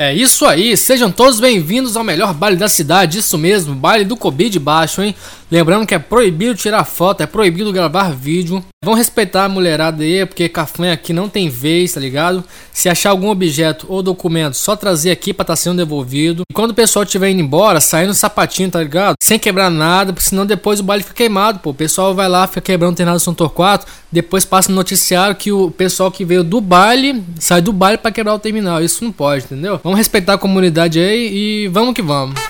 É isso aí, sejam todos bem-vindos ao melhor baile da cidade, isso mesmo, baile do Covid de baixo, hein? Lembrando que é proibido tirar foto, é proibido gravar vídeo. Vão respeitar a mulherada aí, porque cafanha aqui não tem vez, tá ligado? Se achar algum objeto ou documento, só trazer aqui pra estar tá sendo devolvido. E quando o pessoal estiver indo embora, saindo sapatinho, tá ligado? Sem quebrar nada, porque senão depois o baile fica queimado, pô. O pessoal vai lá, fica quebrando o Tenado São Torquato, depois passa no noticiário que o pessoal que veio do baile sai do baile para quebrar o terminal. Isso não pode, entendeu? Vamos respeitar a comunidade aí e vamos que vamos.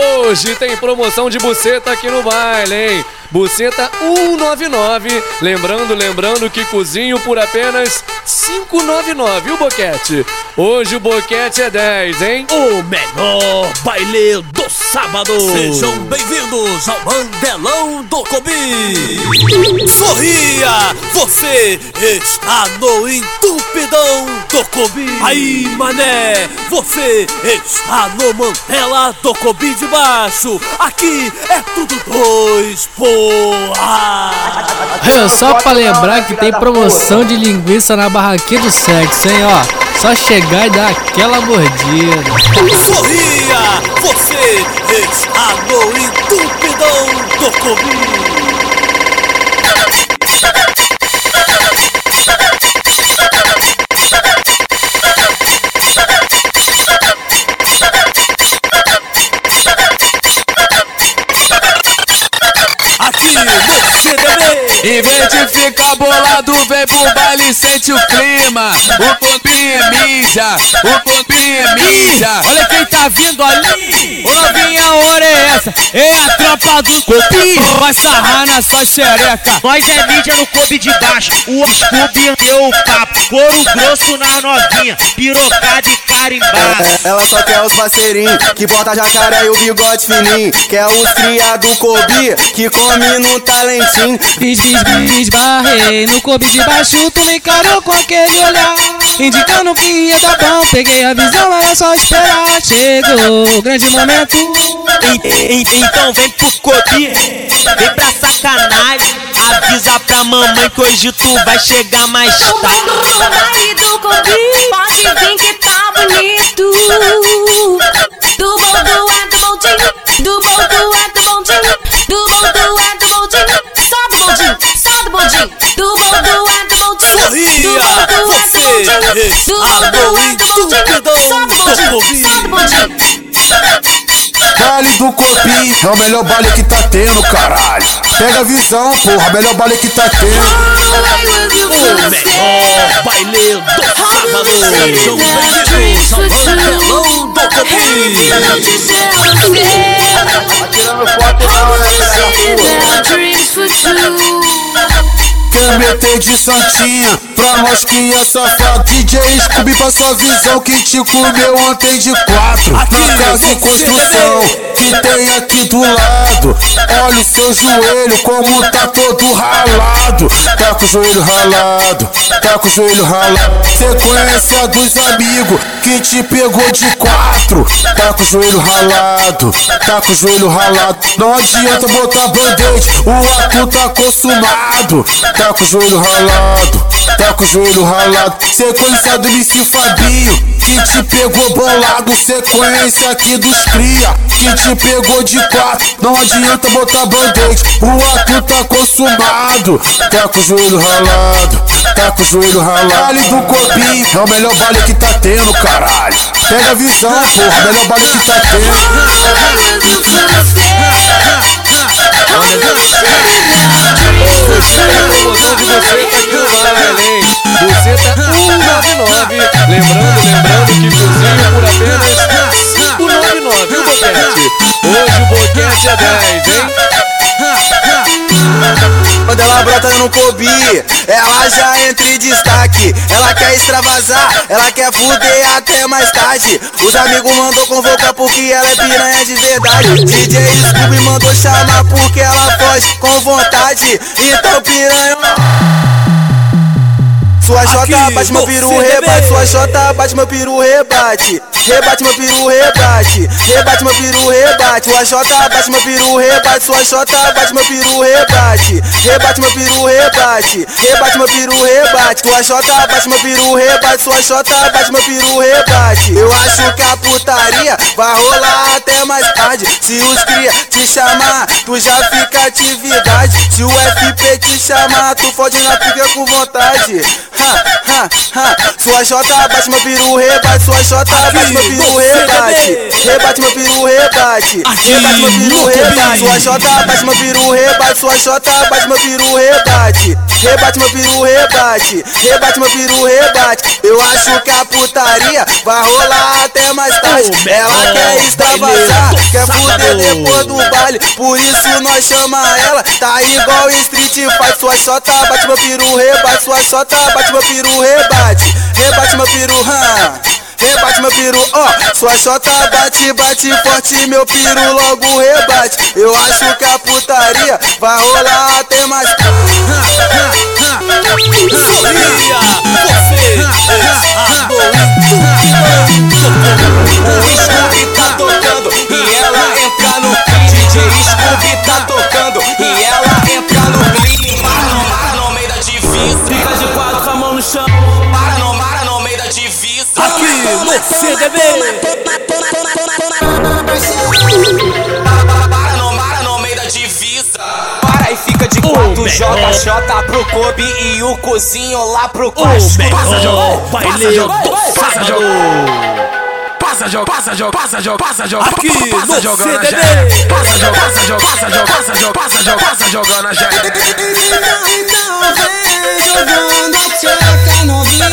Hoje tem promoção de buceta aqui no baile, hein? Buceta 199. Lembrando, lembrando que cozinho por apenas 599, o boquete? Hoje o boquete é 10, hein? O melhor baile do sábado. Sejam bem-vindos ao Mandelão do Cobi. Sorria, você está no entupidão do Cobi. Aí, mané, você está no Mandela do Cobi de baixo. Aqui é tudo dois, porra. Só pra lembrar que tem promoção de linguiça na barraquinha do sexo, hein, ó. Só chegar e dar aquela mordida. Sorria! Você está no entupidão do Covid! Em vez de ficar bolado, vem pro baile e sente o clima. O pompinho é mídia, o pompinho é mídia. Olha quem tá vindo ali. Ô novinha, hora é essa? É a tropa do Copi. Vai sarrar na sua xereca. Nós é mídia no coube de baixo. O Scooby deu o papo. Couro grosso na novinha. Pirocada e carimbada. É, ela só quer os parceirinhos que bota jacaré e o bigode fininho. Quer os criado Kobe que come no talentinho. Fiz, fiz, barrei no coube de baixo. Tu me encarou com aquele olhar. Indicando que ia dar bom. Peguei a visão, era só esperar. Chegou o grande momento. Então vem pro Kobe. Vem pra sacanagem. Avisa pra mamãe que hoje tu vai chegar mais tarde. O marido Kobe. Pode vir que tá bonito. Do bom, do é do bondinho. Do bom, do é do bondinho. Do bom, do é do bondinho. Só do bondinho, só do bondinho. Do bom, do é do bondinho. Sorria, você está no entupidão do Covid. Só do bondinho. Baile do Copim é o melhor baile que tá tendo, caralho. Pega a visão, porra, melhor baile que tá tendo. O melhor baile do sábado. Sejam bem-vindos ao Mandelão do Cobi. Tirando foto não, né, Quer meter de santinha pra nós que é safado DJ Scooby pra sua visão que te comeu ontem de quatro. Na casa em construção que tem aqui do lado. Olha o seu joelho como tá todo ralado. Tá com o joelho ralado, tá com o joelho ralado. Sequência dos amigos que te pegou de quatro. Tá com o joelho ralado, tá com o joelho ralado. Não adianta botar band-aid, o ato tá consumado. Tá com o joelho ralado, tá com o joelho ralado. Sequência do MC Fabinho que te pegou bolado Sequência aqui dos cria que te pegou de quatro Não adianta botar band-aid, o ato tá consumado Tá com o joelho ralado, tá com o joelho ralado Baile do Copim é o melhor baile que tá tendo, caralho Pega a visão, porra, melhor baile que tá baile, hein? Buceta 199. Lembrando, lembrando que cozinho por apenas 599, o boquete? Hoje o boquete é 10, hein? Quando ela brota no Kobe, ela já entra em destaque. Ela quer extravasar, ela quer fuder até mais tarde. Os amigos mandou convocar porque ela é piranha de verdade. DJ Scooby mandou chamar porque ela foge com vontade. Então piranha. Sua jota bate meu peru, CDB. rebate. Sua jota bate meu peru, rebate. Rebate meu peru, rebate. Rebate meu peru, rebate. Sua jota bate meu peru, rebate. Sua jota bate meu peru, rebate. Rebate meu peru, rebate. Rebate meu peru, rebate. Sua jota bate meu peru, rebate. Sua jota bate meu peru, rebate. Eu acho que a putaria vai rolar até mais tarde. Se os cria te chamar, tu já fica atividade. Se o FP te chamar, tu fode na pica com vontade. Ha, ha, ha. Sua jota bate meu peru, rebate. Sua jota bate meu peru, no rebate. Rebate meu peru, rebate. Rebate meu peru, no rebate. Sua jota bate meu peru, rebate. Sua jota bate meu peru, rebate. Rebate meu peru, rebate. Rebate meu peru, rebate. Eu acho que a putaria vai rolar até mais tarde. Ela quer extravasar, quer fuder depois do baile. Por isso nós chama ela. Tá igual Street Fight. Sua chota bate meu peru, rebate. Sua chota bate meu peru, rebate. Rebate meu peru, hã. Rebate meu peru, ó, sua chota bate, bate forte, meu peru logo rebate. Eu acho que a putaria vai rolar até mais. Sorria, você está O Scooby tá tocando DJ Scooby tá tocando e ela entra no clima. Para no para no meio da divisa. Fica de quatro com a mão no chão. Para no para no meio da divisa. Aqui no CDB. Para no para no meio da divisa. Para e fica de quatro, jota pro Kobe e o cozinho lá pro O Costco. melhor baile do sábado. Passa jogo, passa jogo, passa jogo, passa jogo, Aqui passa no jogando a CDB. gente. Passa jogo, passa jogo, passa jogo, passa jogo, passa jogo, passa jogando a gente. Então vem jogando a tcheca novinha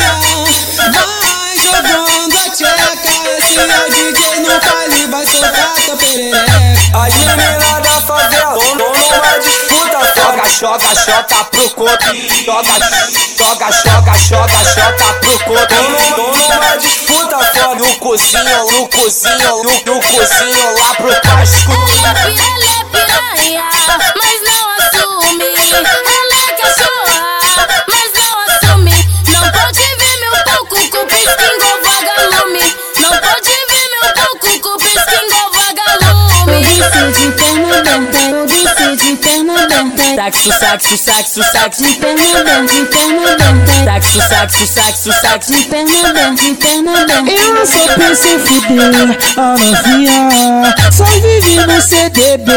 Vai jogando a tcheca Esse é o DJ no baile Vai soltar tua perereca As meninas da favela tão numa disputa Joga, joga, joga pro Kobe Joga, joga, joga, joga, joga pro Kobe Tão numa disputa fora No cozinho, no cozinho, no, no cozinho lá pro Costco Ela é é piranha, mas não assume. Ela é cachorra, mas não assume. Não pode ver meu palco com igual vagalume. Não pode ver meu palco com Eu disse de aberta, eu disse de perna aberta. Saxo, saxo, saxo, saxo, de de perna aberta. Saxo, saxo, saxo, saxo, de de perna aberta. Eu só penso em fuder a novinha Só vive no CDB,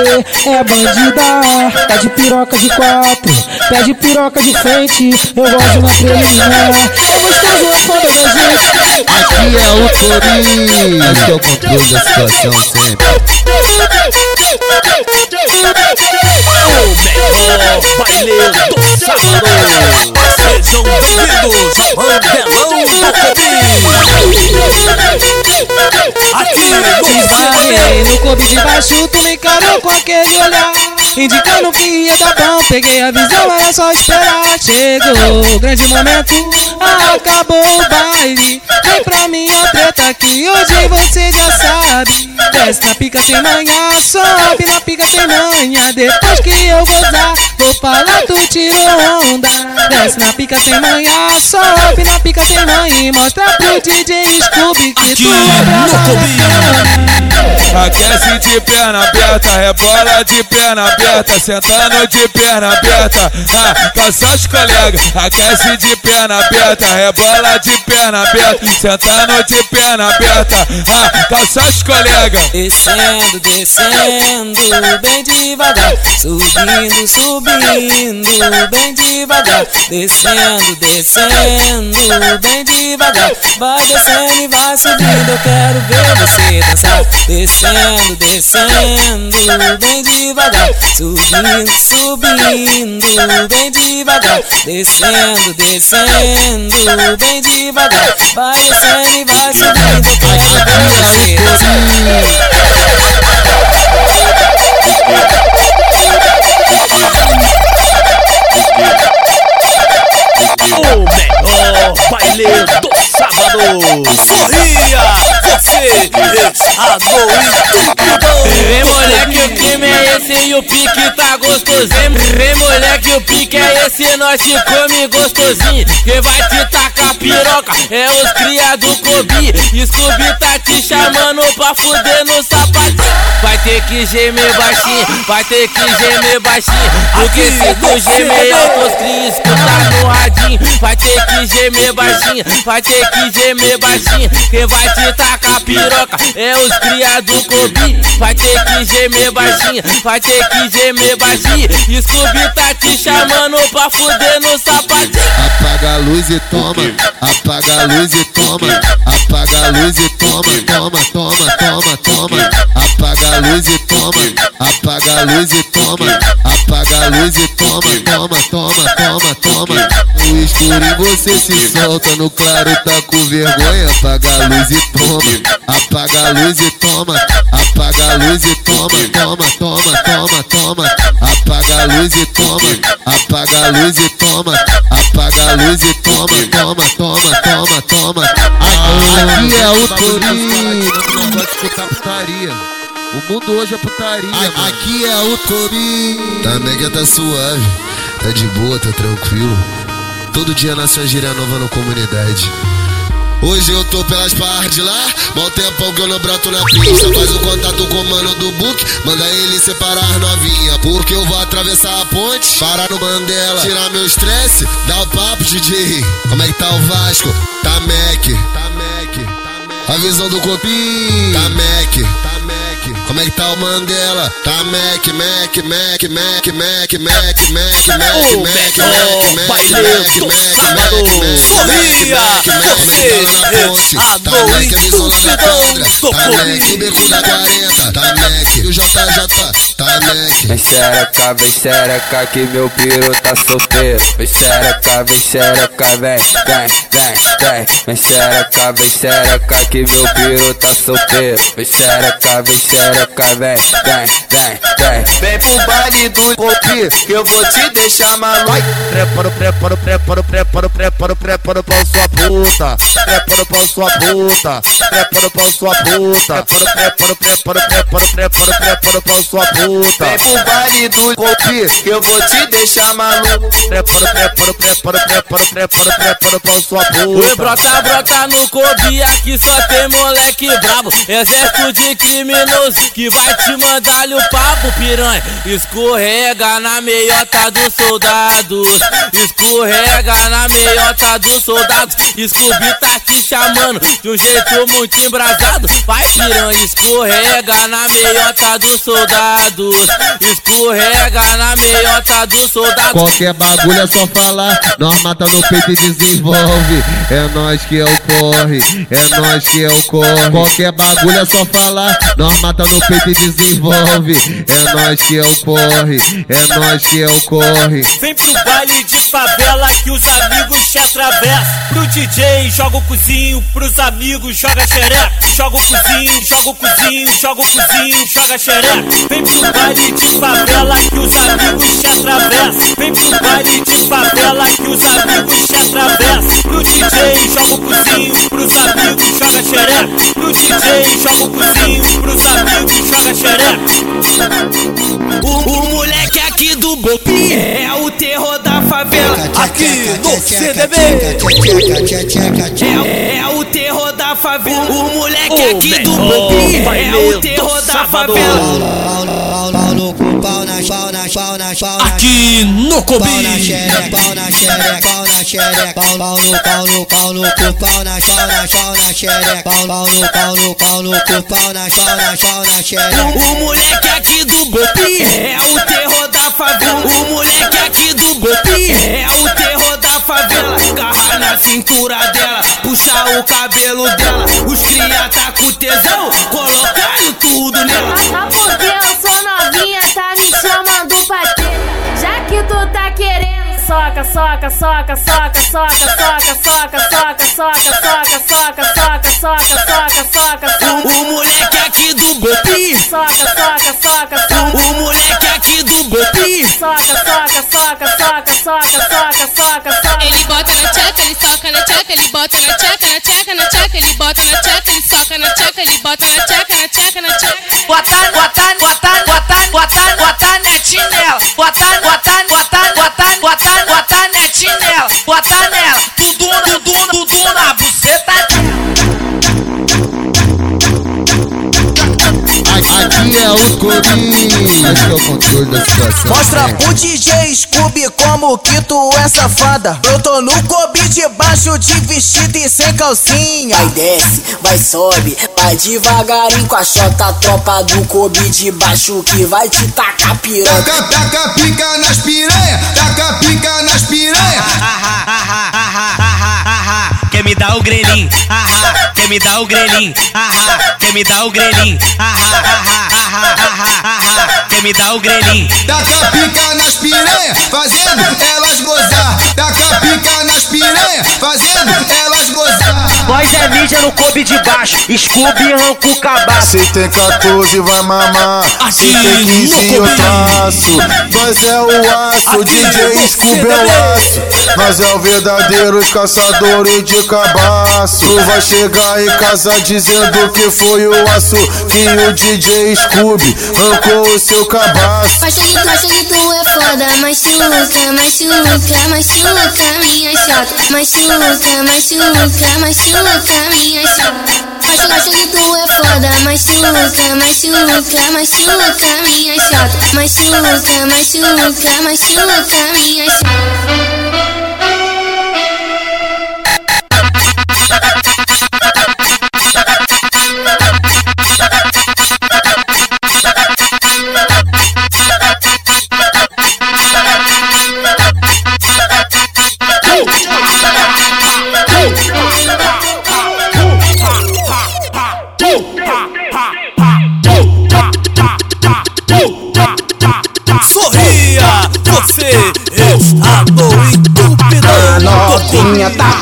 é bandida Pede piroca de quatro, pede piroca de frente Eu gosto na preliminar, é gostoso a foda da gente Aqui é o esse que é o controle da situação sempre. O melhor baile do sábado. Sejam bem-vindos ao Mandelão do Cobi. Aqui no CDB. no coube de baixo, tu me encarou com aquele olhar Indicando que ia dar bom, peguei a visão, era só esperar Chegou o grande momento, acabou o baile Vem pra minha treta que hoje você já sabe. Desce na pica sem manhã, sobe na pica sem manhã. Depois que eu gozar, vou falar tu tirou onda. Desce na pica sem manhã, sobe na pica sem manhã E mostra pro DJ Scooby que tu é brava. Aquece de perna aberta, rebola de perna aberta, sentando de perna aberta. Ah, calça os colegas, aquece de perna aberta, rebola de perna aberta, sentando de perna aberta. Ah, calça os colegas. Descendo, descendo, bem devagar. Subindo, subindo, bem devagar. Descendo, descendo, bem devagar. Vai descendo e vai subindo. Eu quero ver você dançar. Descendo, descendo, bem devagar. Subindo, subindo, bem devagar. Descendo, descendo, bem devagar. Vai descendo e vai subindo. Eu quero ver você. O melhor baile do sábado. Você Agora, Vem moleque, o esse e o pique tá gostosinho. Vem moleque, o pique é esse, nós te come gostosinho. Quem vai te tacar piroca é os cria do Kobe. Scooby tá te chamando pra fuder no sapatinho. Vai ter que gemer baixinho, vai ter que gemer baixinho. Porque se tu gemer alto, os cria escutar no radinho. Vai ter que gemer baixinho, vai ter que gemer baixinho. Quem vai te tacar piroca é os cria do Kobe. Vai ter que gemer baixinho, vai ter que gemer baixinho. Scooby tá te chamando pra fuder no sapatinho. Apaga a luz e toma, apaga a luz e toma, apaga a luz e toma, toma, toma, toma, toma. Apaga a luz e toma, apaga a luz e toma, apaga a luz e toma, toma, toma, toma, toma. No escurinho você se solta, no claro tá com vergonha. Apaga a luz e toma, apaga a luz e toma, apaga a luz e toma, toma, toma, toma, toma. Apaga a luz e toma, apaga a luz e toma, apaga a luz e toma, toma, toma, toma, toma. Aqui é o Torinho, não escutar putaria. O mundo hoje é putaria. Aqui é o Torinho. Também que tá suave, tá de boa, tá tranquilo. Todo dia nasce uma gíria nova na comunidade. Hoje eu tô pelas partes de lá, mal tempão que eu não broto na pista. Faz o contato com o mano do book, manda ele separar novinha. Porque eu vou atravessar a ponte, parar no Mandela, tirar meu estresse, dá o papo, DJ. Como é que tá o Vasco? Tá Mac, tá Mac, a visão do copinho, tá Mac, tá. Como é que tá o Mandela? Tá Mac, Mac, Mac, Mac, Mac, Mac, Mac, Mac, Mac, Mac, Mac. Sorria, você está no intrusidão do Tá Mac, beco da 40, tá Mac, e o JJ, tá Mac. Vem xereca, vem xereca que meu piro tá solteiro Vem xereca, vem xereca, vem, vem, vem, vem Vem xereca, vem xereca que meu piro tá solteiro Vem xereca, vem xereca, vem, vem, vem, vem Vem pro baile do Copi, que eu vou te deixar maluco. Prepara, prepara, prepara, prepara, prepara, prepara pra sua puta. Prepara pra sua puta. Prepara pra sua puta. Prepara, prepara, prepara, prepara, prepara, prepara pra sua puta. Vem pro baile do Copi, que eu vou te deixar maluco. Prepara, prepara, prepara, prepara, prepara, prepara pra sua Oi, puta. brota, brota no Kobe, aqui só tem moleque brabo Exército de criminoso que vai te mandar o papo, piranha. Escorrega na meiota dos soldados. Escorrega na meiota dos soldados. Scooby tá te chamando de um jeito muito embrasado. Vai, piranha, escorrega na meiota dos soldados. Escorrega na meiota dos soldados. Qualquer bagulho é só falar, nós mata no peito e desenvolve. É nós que é o corre, é nós que é o corre. Qualquer bagulho é só falar, nós mata peito e desenvolve. É nós que é o corre, é nós que é o corre. Baile de favela que os amigos te atravessam. Pro DJ joga o cozinho, pros amigos joga xereca. Joga o cozinho, joga o cozinho, joga o cozinho, joga xereca. Vem pro baile de favela que os amigos te atravessam. Vem pro baile de favela que os amigos te atravessam. Pro DJ joga o cozinho, pros amigos joga xereca. Pro DJ joga o cozinho, pros amigos joga xereca. O, o moleque aqui do Bopi é o terror da favela. Aqui no CDB. É, é o terror da favela. O moleque aqui do Bopi é o terror da favela. Aqui no Pau na Cobi. xereca, pau na xereca, pau na xereca, pau, pau no, pau no, pau no cu, pau na, pau na, pau na xereca, pau, pau no, pau no, pau no cu, pau na, pau na, pau na xereca. O, o moleque aqui do Bopi é o terror da favela. O moleque aqui do Bopi é o terror da favela. Garra na cintura dela, puxa o cabelo dela. Os cria tá com tesão, colocando tudo nela. Ah, porque eu sou novinha, tá me chamando pra. Já que tu tá soca, soca, soca, soca, soca, soca, soca, soca, soca, soca, soca, soca, soca, soca, soca, soca. O moleque aqui do Bopi. Soca, soca, soca, soca. O moleque aqui do Bopi. Soca, soca, soca, soca, soca, soca, soca, soca. Ele bota na tchaca, ele soca na tchaca, ele bota na tchaca, na tchaca, na tchaca, ele bota na tchaca, ele soca na tchaca, ele bota na tchaca, na tchaca, na tchaca. Bota, bota, bota. É o é controle da situação. Mostra né? pro DJ Scooby como que tu é safada. Eu tô no Kobe debaixo de vestido e sem calcinha. Vai desce, vai sobe, vai devagarinho com a chota, tropa do Kobe de baixo que vai te tacar piranha. Taca, taca pica nas piranha, taca pica nas piranha. Quer me dar o grelhinho? Ahá, quer me dar o grelhinho? Ahá, quer me dar o grelhinho? Ahá, ahá, ahá, ahá, ahá, quer me dar o grelhinho? Taca pica nas piranha, fazendo elas gozar. Taca pica nas piranha, fazendo elas gozar. Nós é mídia no Kobe de baixo, Scooby arranca o cabaço. Se tem 14 vai mamar, se tem 15 eu traço. Nós é o aço, DJ Scooby é o aço. Nós é o verdadeiro caçador de cabaço. Tu vai chegar em casa dizendo que foi o aço que o DJ Scooby arrancou o seu cabaço. Acha que tu, é foda, machuca, machuca, machuca minha chota. Machuca, machuca, machuca minha chota. Que tu é foda, machuca, machuca, machuca minha chota. Machuca, machuca, machuca minha chota.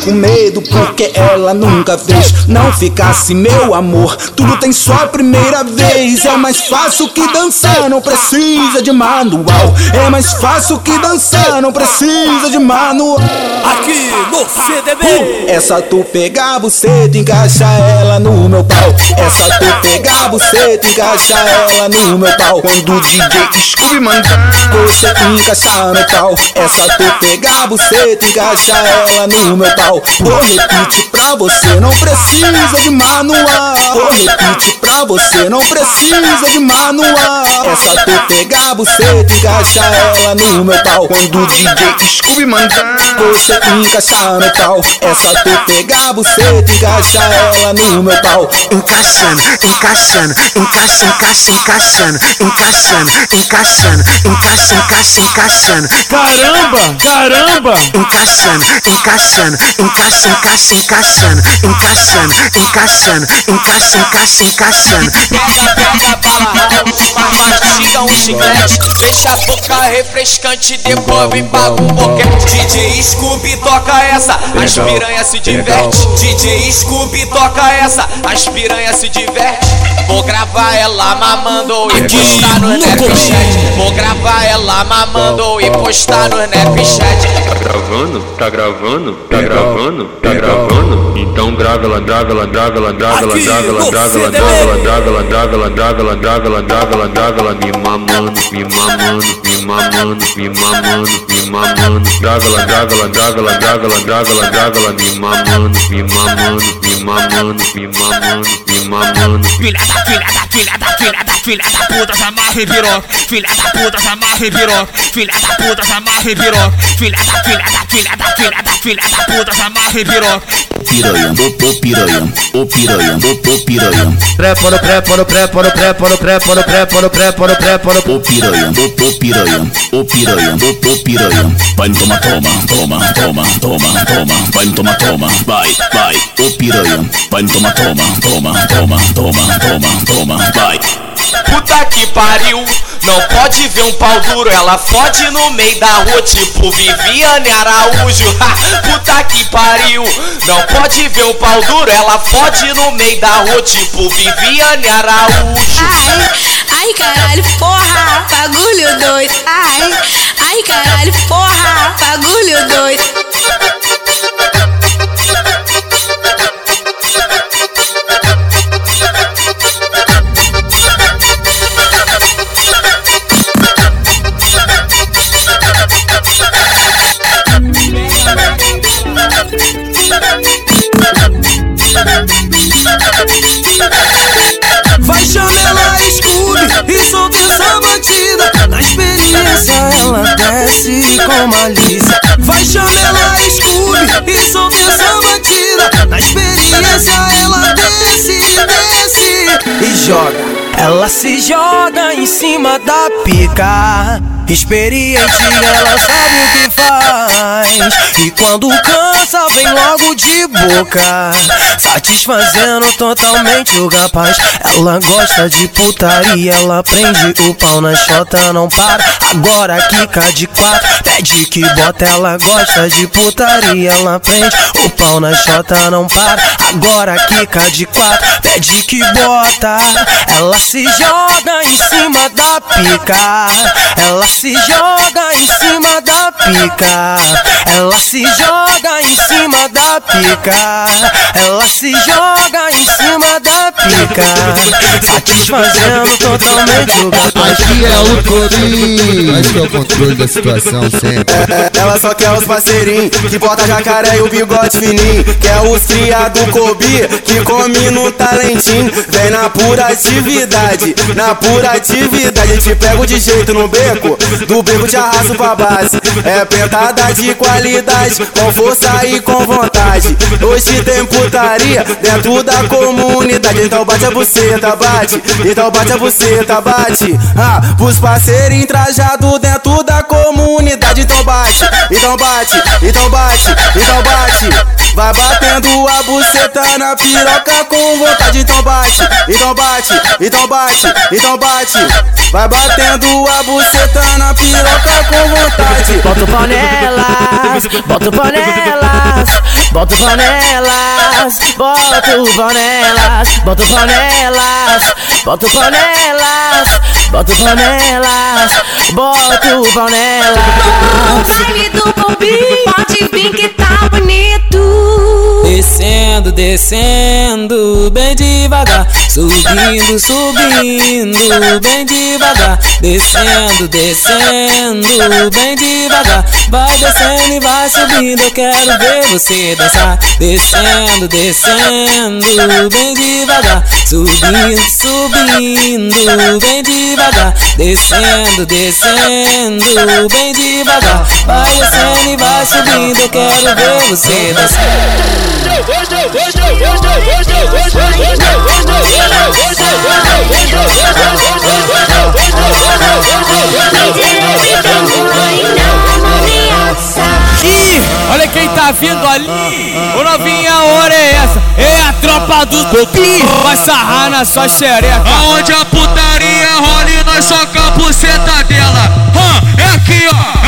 Com medo porque ela nunca fez. Não ficasse meu amor, tudo tem só a primeira vez. É mais fácil que dançar, não precisa de manual. É mais fácil que dançar, não precisa de manual. Aqui no CDB. Essa tu pegar você encaixa ela no meu pau. Essa tu pegar você encaixa ela no meu pau. Quando o DJ Scooby mandar você encaixar no pau. Essa tu pegar você encaixa ela no meu pau. Vou repetir pra você, não precisa de manual. Vou repetir pra você, não precisa de manual. Essa tu pegar você encaixa ela no meu pau. Quando o DJ Scooby mandar você encaixar no pau. Essa tu pegar você encaixa ela no meu pau. Encaixando, encaixando, encaixa, encaixa, encaixando, encaixando, encaixando, encaixa, encaixa, encaixando. Caramba, caramba! Encaixando, encaixando, encaixa, encaixa, encaixando, encaixando, encaixando, encaixa, encaixa, encaixando. Pega, pega, bala mastiga um chiclete Deixa a boca refrescante, depois vem pra um boquete. DJ Scooby toca essa, as piranha se diverte. DJ Scooby toca essa, as piranha se diverte. Vou gravar ela mamando e postar no Snapchat. Vou gravar ela mamando e postar no Snapchat. Tá gravando? Tá gravando? Tá gravando? Tá gravando? Então grava ela, grava ela, grava ela, grava ela, grava ela, grava ela, grava ela, grava ela, grava ela, grava ela, grava ela, grava ela, grava ela, me mamando, me mamando, me mamando, me mamando, me mamando. Grava ela, grava ela, grava ela, grava ela, grava ela, grava ela, me mamando, me mamando, me mamando, me mamando, me mamando. Filha da filha da filha da filha da filha da puta, se amarra e piroca. Filha da puta, se amarra e piroca. Filha da puta, se amarra e piroca. Filha da filha da filha da filha da filha da puta, se amarra e piroca. piranha, ô piranha, ô piranha, ô piranha. Prepara, prepara, prepara, prepara, prepara, prepara, prepara, prepara. Ô piranha, ô piranha, ô piranha, ô piranha. Vai toma, toma, toma, toma, toma, toma. Vai toma, toma, vai, vai. Ô piranha, vai toma, toma, toma, toma, toma, toma, toma, vai. Puta que pariu, não pode ver um pau duro, ela fode no meio da rua, tipo Viviane Araújo. Puta que pariu, não pode ver um pau duro, ela fode no meio da rua, tipo Viviane Araújo. Ai, ai caralho, porra, bagulho doido. Ai, ai caralho, porra, bagulho doido. Vai chamar ela Scooby e solta essa batida Na experiência ela desce com malícia. Vai chamar ela Scooby e solta essa batida na experiência ela desce, desce E joga ela se joga em cima da pica. Experiente, ela sabe o que faz. E quando cansa, vem logo de boca. Satisfazendo totalmente o rapaz. Ela gosta de putaria, ela prende o pau na chota, não para. Agora quica de quatro, pede que bota. Ela gosta de putaria, ela prende o pau na chota não para. Agora quica de quatro, pede que bota. Ela se joga em cima da pica. Ela se joga em cima da pica. Ela se joga em cima da pica. Ela se joga em cima da pica. Satisfazendo totalmente o rapaz. Aqui é o Cobinho. Acho que é o controle da situação sempre. É, ela só quer os parceirinhos que bota jacaré e o bigode fininho. Quer os cria do Kobe que come no talentinho. Vem na pura atividade, na pura atividade. Te pego de jeito no beco, do beco te arrasto pra base. É pentada de qualidade, com força e com vontade. Hoje tem putaria dentro da comunidade. Então bate a buceta, bate. Então bate a buceta, bate. Ah, pros parceiros entrajados dentro da comunidade. Então bate, então bate, então bate, então bate. Vai batendo a buceta na piroca com vontade. Então bate, então bate, então bate, então bate. Vai batendo a buceta na piroca com vontade. Bota o pau nelas, bota o pau nelas, bota o pau nelas, bota o pau nelas, bota o pau nelas, bota o pau nelas, bota o pau nelas, bota o pau nelas. Baile do Kobe, pode vir que tá bonito. Descendo, descendo, bem devagar. Subindo, subindo, bem devagar. Descendo, descendo, bem devagar. Vai descendo e vai subindo. Eu quero ver você dançar. Descendo, descendo, bem devagar. Subindo, subindo, bem devagar. Descendo, descendo, bem devagar. Vai descendo e vai subindo. Eu quero ver você dançar. Olha quem tá vindo ali. Ô novinha, a hora é essa. É a tropa do Copi. Vai sarrar na sua xereca. Aonde a putaria rola e nós soca a buceta dela. Hã, é aqui, ó.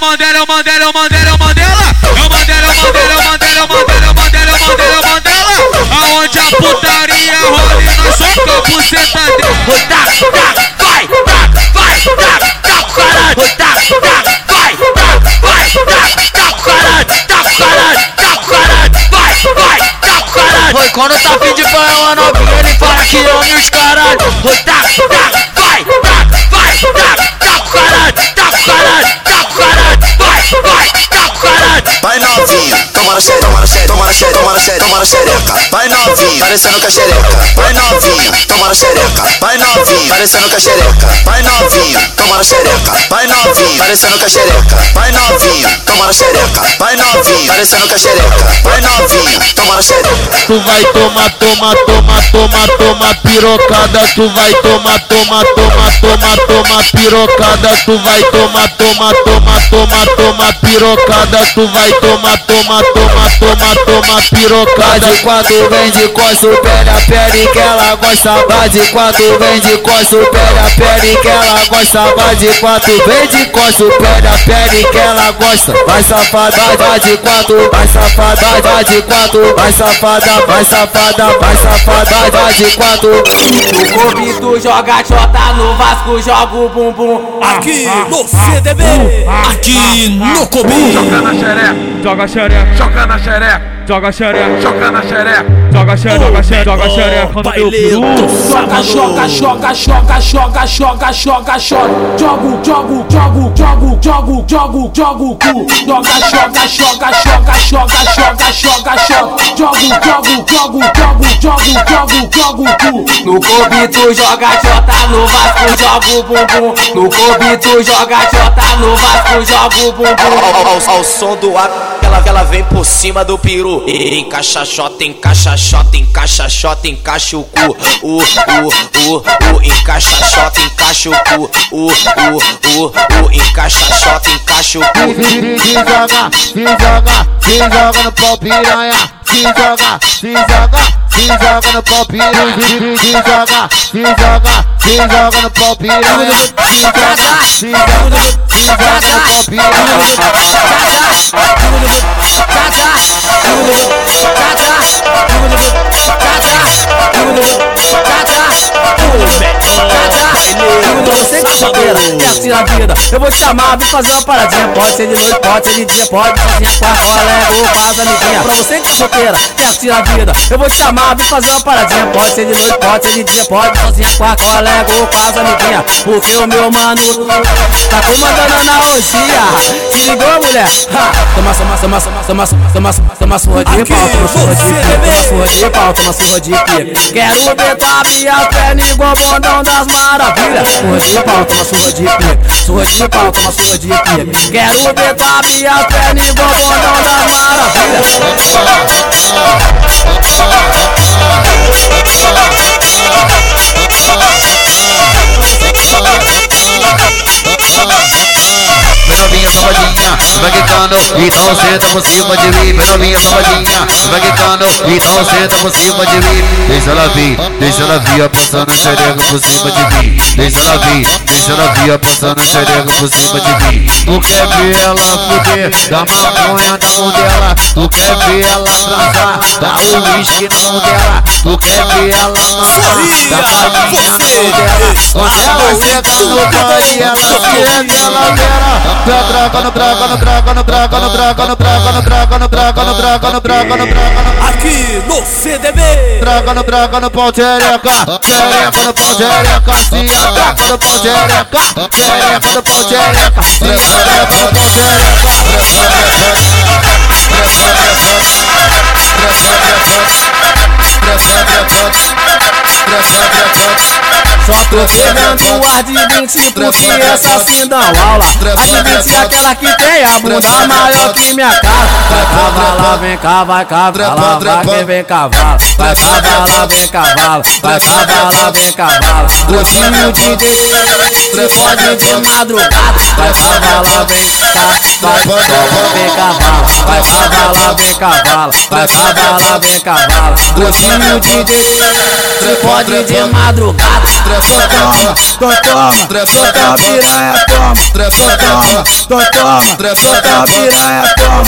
Mandela, é o Mandela, é o Mandela, é o Mandela, é o Mandela, é o Mandela. É o Mandela, é o Mandela, é o Mandela, é o Mandela, é o Mandela, é é. Aonde a putaria rola e nós soca a buceta dela. Tá, tá, vai, tá, vai, tá, tá caralho. Tá, tá, vai, tá, vai, tá, tá caralho. Tá pro caralho, tá pro caralho. Vai, vai, tá pro caralho. Oi, quando tá fim de banho, uma novinha, ele fala que ame os caralho. Oi, tá, tá, novinha, toma na toma na xereca, toma na xereca, toma na xereca. Vai novinha, parecendo com a xereca. Vai novinha, toma na xereca. Vai novinha, parecendo com a xereca. Vai novinha, toma na xereca. Vai novinha, parecendo com a xereca. Vai novinha, toma na xereca. Vai novinha, parecendo com a xereca. Vai novinha, toma na xereca. Tu vai tomar, toma, toma, toma, toma pirocada. Tu vai tomar, toma, toma, toma, toma pirocada. Tu vai tomar, toma, toma, toma, toma pirocada. Tu vai tomar, toma, toma, toma, toma pirocada. De quando vem de costa, o pé na pele que ela gosta. Vai de quando vem de costa, o pé na pele que ela gosta. Vai de quando vem de costa, o pé na pele que ela gosta. Vai safada, vai de quando, vai safada, vai de quando, vai safada, vai safada, vai safada, vai de quando. No Kobe tu joga chota, no Vasco joga o bumbum. Aqui no CDB, aqui no Kobe. Joga na xereca, Joga xereca, joga na xereca, Yeah. Joga xereca, joga na xereca. joga xereca, joga xereca, joga xereca no meu peru. Joga, joga, joga, joga, joga, joga, joga, joga. Jogo, jogo, jogo, jogo, jogo, jogo, jogo, cu. Joga, joga, joga, joga, joga, joga, joga, joga. Jogo, jogo, jogo, jogo, jogo, jogo, jogo, cu. No tu joga chota, no Vasco joga o bumbum. No tu joga chota, no Vasco joga o bumbum. Ao, som do A ela, ela vem por cima do peru. Encaixa xota, encaixa xota, encaixa xota, encaixa o cu. O, o, o, o, encaixa xota, encaixa o cu. O, o, o, o, encaixa xota, encaixa o cu. Se joga, se joga, se joga no pau piranha. Se joga, se joga, se joga no pau piranha. Se joga, se joga, se joga no pau piranha. Se joga, se joga, se joga no pau é curtir a vida Eu vou te chamar, vem fazer uma paradinha Pode ser de noite, pode ser de dia Pode sozinha com a colega ou com as amiguinhas Pra você que é solteira, quer curtir a vida Eu vou te chamar, vem fazer uma paradinha Pode ser de noite, pode ser de dia Pode sozinha com a colega ou com as amiguinhas Porque o meu mano tá comandando na orgia Se ligou, mulher? Ha! Toma, toma, toma, toma, toma, toma, toma, toma surra de pau Toma surra de pica, toma surra de pau Toma surra de pica Quero abrir as pernas igual bondão das maravilhas. Surra de pau, toma surra de pica Surra de pau, toma surra de pica Quero abrir as pernas igual bondão das maravilhas Vem novinha safadinha, vai quicando, então senta por cima de mim. Vem novinha safadinha, vai quicando, então senta por cima de mim. Deixa ela vir, deixa ela vir, passando a xereca por cima de mim. Deixa ela vir, deixa ela vir, passando a xereca por cima de mim. Tu quer ver ela fuder, da maconha na mão dela. Tu quer ver ela transar, dá o uísque na mão dela. Tu quer ver ela mamar, dá balinha na mão dela. Quando ela senta no banho, ela quer que ela vera. Traga no traga no traga no traga no traga no traga no traga no traga no traga no traga no traga no Aqui no CDB Traga no traga no pau xereca Xereca no pau xereca Se atraca no pau xereca Xereca no pau xereca Se atraca no pau Só tô pegando o ar de 20 porque essa sim dá aula A de 20 é aquela que tem a bunda maior que minha cara Vai cavalar, vem cá, vai cavalar, vai que vem cavalo Vai cavalar, vem cavalo, vai cavalar, vem cavalo Gostinho de DJ, pode de madrugada Vai cavalar, vem cá, vai cavalar, vem cavalo Vai cavalar, vem cavalo, vai cavalar, vem cavalo Gostinho de DJ, pode de madrugada toma, toma, toma piranha, toma toma, toma, toma piranha, toma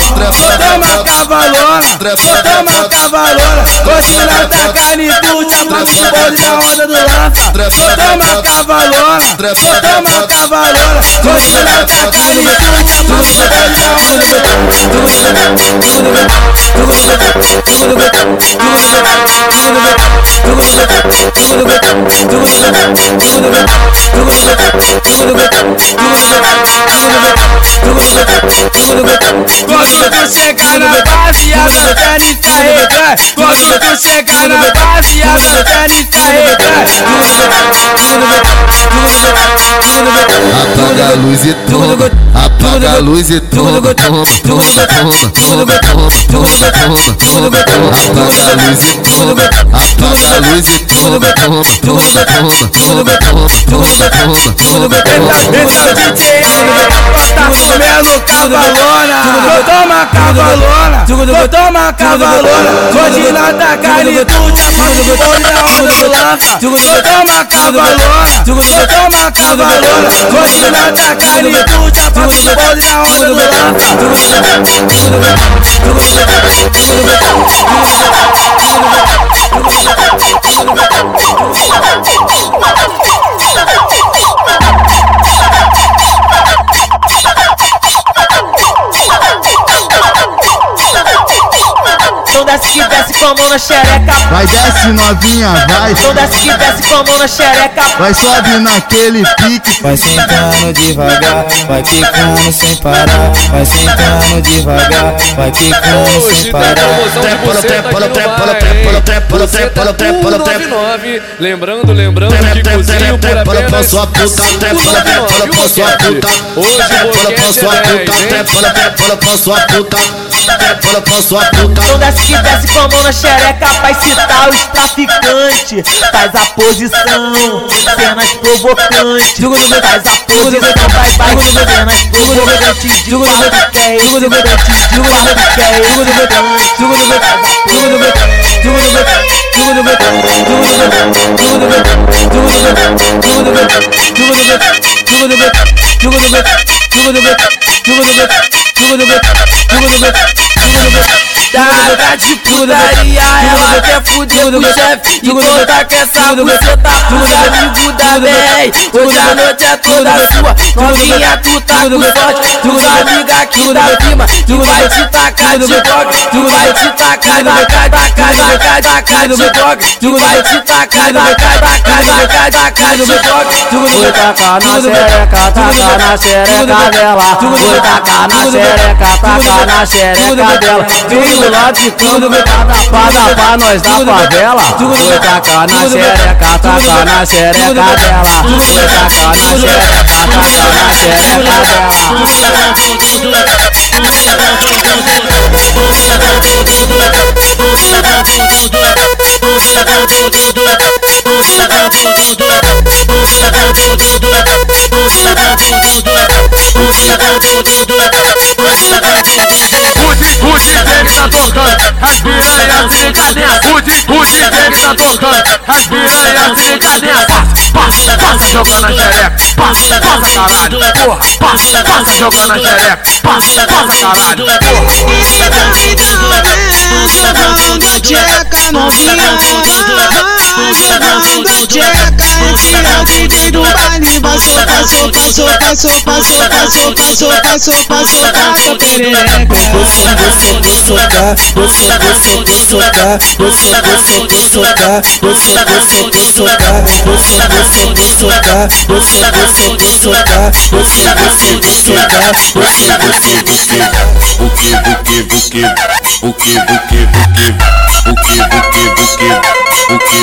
toma cavalona, toma cavalona Hoje nós tá carne tudo, chamando o bonde na onda do lança toma cavalona, toma cavalona Hoje nós tá carne tudo, chamando o bonde na onda do Quando tu chegar na base, a está regando Quando tu chegar na base, a está regando Apaga a luz e toma, apaga a luz e toma, toma, toma, toma, toma, toma, toma, toma, apaga a luz e toma, apaga a luz e toma, toma, toma, toma, toma, toma, toma, toma, toma, Esse é o DJ tá comendo cavalona Eu toma cavalona Eu toma cavalona Hoje nós tá carne tudo Chamando o bonde na onda do lança Eu toma cavalona Eu toma cavalona Hoje nós tá carne tudo Chamando Thank you. Então desce que desce com a mão na xereca. Vai desce novinha, vai. Então desce que desce com a mão na xereca. Vai sobe naquele pique. Vai sentando devagar, vai quicando sem parar. Vai sentando devagar, vai quicando sem parar. Trepa, trepa, trepa, trepa, trepa, trepa, trepa, trepa. Lembrando, lembrando que cozinho por apenas sua puta, trepa, trepa, pra sua puta. Hoje Trepa pra sua puta, trepa, trepa pra sua puta. Trepa pra sua puta. Então desce que desce com a mão na xereca pra excitar os traficantes. Faz a posição, cenas provocantes. Faz a posição, vai, vai, cenas provocantes. De quatro que é excitante, de quatro que é excitante. Tá de putaria, ela quer fuder com o chefe E conta que essa buceta pros amigos da bem Hoje a noite é toda sua, novinha tu tá com sorte Tus amigas aqui da firma, tu vai te tacar de coque Tu vai te tacar, tacar, tacar, tacar, tacar de coque Tu vai te tacar, tacar, tacar, tacar, tacar de coque Tu Vou tacar na xereca, tacar na xereca dela. Vou tacar na xereca, tacar na xereca dela. Vem lá de quando cada pada pra nós da favela. Vou tacar na xereca, tacar na xereca dela. Vou tacar na xereca, tacar na xereca dela. O DJ que tá tocando, as piranhas se ligadinha. O DJ que tá tocando, as piranhas se ligadinha. Passa, passa, Passa, passa caralho, porra. Passa, passa jogando a xereca. Passa, passa caralho, porra. Jogando a tcheca novinha Vai jogando a tcheca Esse é o DJ do baile Passou, passou, passou, passou, passou, passou, passou, passou, passou Passa perereca Você, você, você, socar Você, você, você, socar Você, você, você, socar Você, você, você, socar Você, você, você, socar Você, você, você, socar Você, você, socar Você, você, que, o que, o que, o que, o que, o que, o que, o que, o que, o que, o que, o que,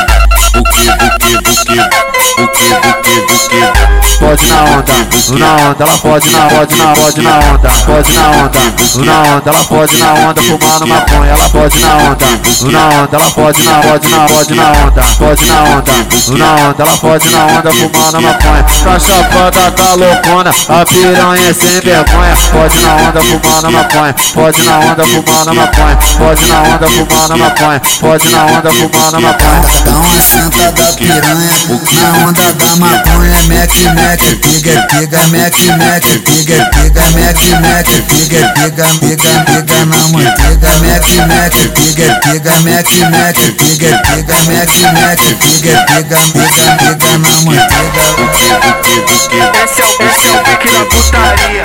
o que, o que, o que, o que, o que, o que, o que, Pode na onda, na onda, ela pode na, pode na, pode na onda, pode na onda, na onda, ela pode na onda, fumando maconha, ela pode na onda, na onda, ela pode na, pode na, pode na onda, pode na onda, na onda, ela pode na onda, fumando maconha, tá chapada, tá loucona, a piranha é sem vergonha, pode na onda, fumando maconha, pode na onda, fumando maconha, pode na onda, fumando maconha, pode na onda, fumando maconha. Dá uma senta da piranha na onda da maconha, mec, mec, piga, piga, mec, mec, piga, piga, mec, mec, piga, piga, piga, piga na manteiga, mec, mec, piga, piga, mec, mec, piga, piga, mec, mec, piga, piga, piga, piga na manteiga. Esse é o, esse é o pique da putaria.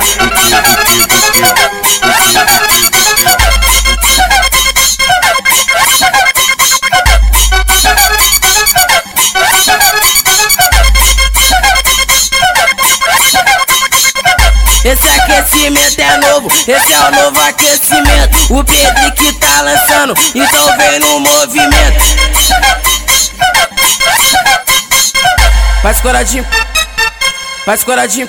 Esse aquecimento é novo, esse é o novo aquecimento. O Pedro que tá lançando, então vem no movimento. Faz coradinho, faz coradinho,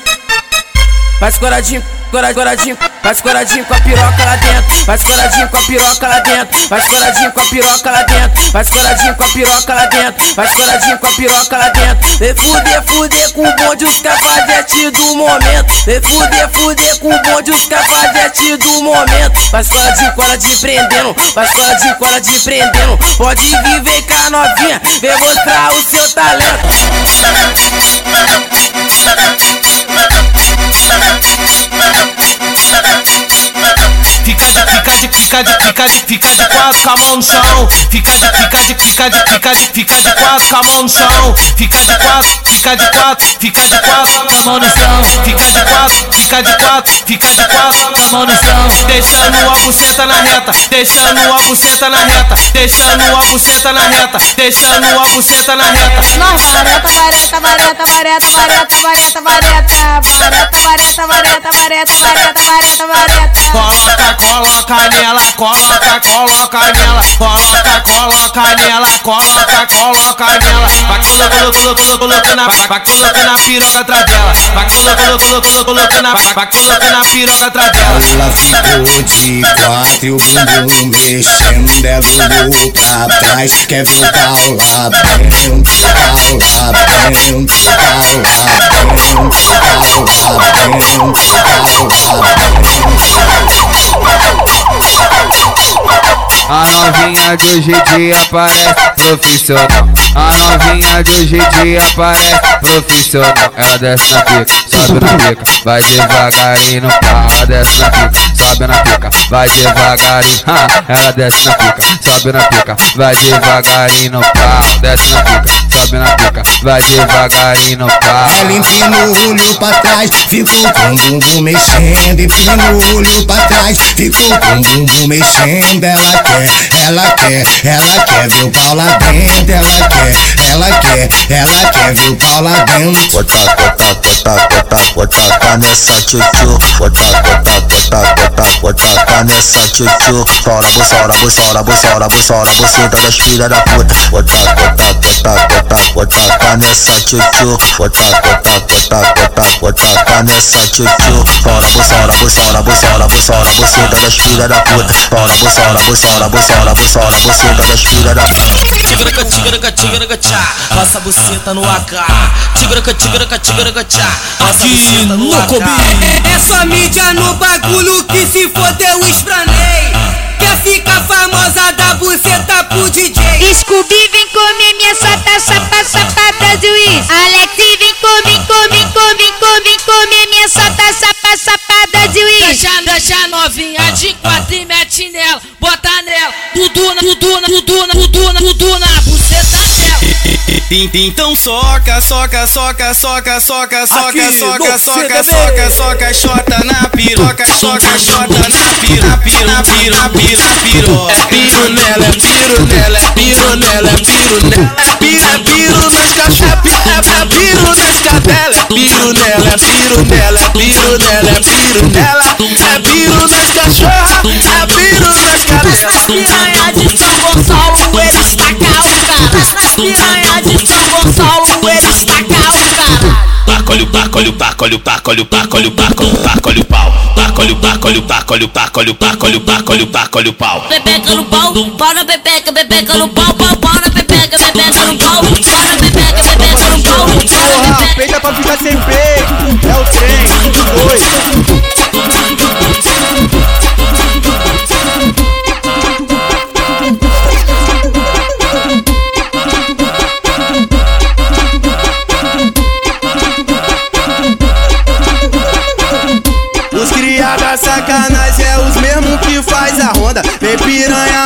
faz coradinho, cora- coradinho, faz coradinho com a piroca lá dentro, faz coradinho com a piroca lá dentro, faz coradinho com a piroca lá dentro, faz coradinho com a piroca lá dentro, faz coradinho com a piroca lá dentro. Vem fuder, fuder com o bonde, os cafajete do momento. Vem fuder, fuder com o bonde, os cafajete do momento. Faz coradinho, coradinho prendendo, faz coradinho, coradinho prendendo. Pode vir, vem cá novinha, vem mostrar o seu talento. Thank you. Fica de, fica de, fica de, fica de, fica de quatro com a mão no chão. Fica de, fica de, fica de, fica de, fica de quatro com a mão no chão. Fica de quatro, fica de quatro, fica de quatro com a mão no chão. Fica de quatro, fica de quatro, fica de quatro com a mão no chão. Deixando a buceta na reta, deixando a buceta na reta, deixando a buceta na reta, deixando a buceta na reta. Nós vareta, vareta, vareta, vareta, vareta, vareta, vareta, vareta, vareta, vareta, vareta, vareta, vareta, vareta. Coloca, coloca nela, coloca, coloca nela, coloca, coloca nela, coloca, coloca nela. Vai colocando, colocando, colocando, vai, colocando a piroca atrás dela. Vai colocando, colocando, colocando, vai, colocando a piroca atrás dela. Ela ficou de quatro e o bumbum mexendo, ela olhou pra trás, quer ver o pau lá dentro, pau lá dentro, pau lá dentro, pau lá dentro, pau lá Thank you. A novinha de hoje em dia parece profissional. A novinha de hoje em dia parece profissional. Ela desce na pica, sobe na pica, vai devagarinho no pau. Ela desce na pica, sobe na pica, vai devagarinho. Ha, ela desce na pica, sobe na pica, vai devagarinho no pau. Desce na pica, sobe na pica, vai devagarinho no pau. Ela empina o olho pra trás, ficou com o bumbum mexendo. Empina o olho pra trás, ficou com o bumbum mexendo. Ela quer, ela quer, ela quer ver o pau lá dentro. Ela quer, ela quer, ela quer ver o pau lá dentro. Bota, bota, bota, bota, bota, tá nessa tchutchu. Bota, bota, bota, bota, bota, tá nessa tchutchu. Sora, buçora, buçora, buçora, buçora, buceta das filhas da puta. Bota, bota, bota, bota, bota, tá nessa tchutchu. Bota, bota, bota, bota, bota, tá nessa tchutchu. Sora, buçora, buçora, buçora, buçora, buceta das filhas da puta. Sora, buçora, buçora, buceta, buceta, buceta, buceta das filhas da Tigraca, tigraca, tigraca, tchá. Passa a buceta no AK. Tigraca, tigraca, tigraca, tchá. Aqui no Cobi é, é, é só mídia no bagulho que se fodeu, espranei. Quer ficar famosa da buceta pro DJ. Scooby vem comer minha sapa, sapa, sapada juiz. Alex vem comer, comer, comer, comer, comer minha sapa, sapa, sapada juiz. Deixa, deixa novinha de quatro e mete nela, bota nela, tudo na, tudo na, tudo na, tudo na, tudo na buceta. Então soca, soca, soca, soca, soca, soca, soca, soca, soca, soca, chota na piroca, soca, chota na pira, pira, pira, pira, piro. É piro nela, é piro nela, é piro nela, é piro nela. É piro, é piro nas cachapes, é piro nas cadelas. É piro nela, é piro nela, é piro nela, é piro nela. É piro nas cachorras, é piro nas cadelas. paco, olha o paco, olha o paco, olha o paco, olha o paco, olha o pau. Paco, olha o paco, olha o paco, olha o paco, olha o paco, olha o paco, olha o paco, olha o pau. Pepeca no pau, pau na pepeca, pepeca no pau, pau, pau na pepeca, pepeca no pau, pau na pepeca, pepeca no pau, pau. Peita pra ficar sem peito, é o trem, dois.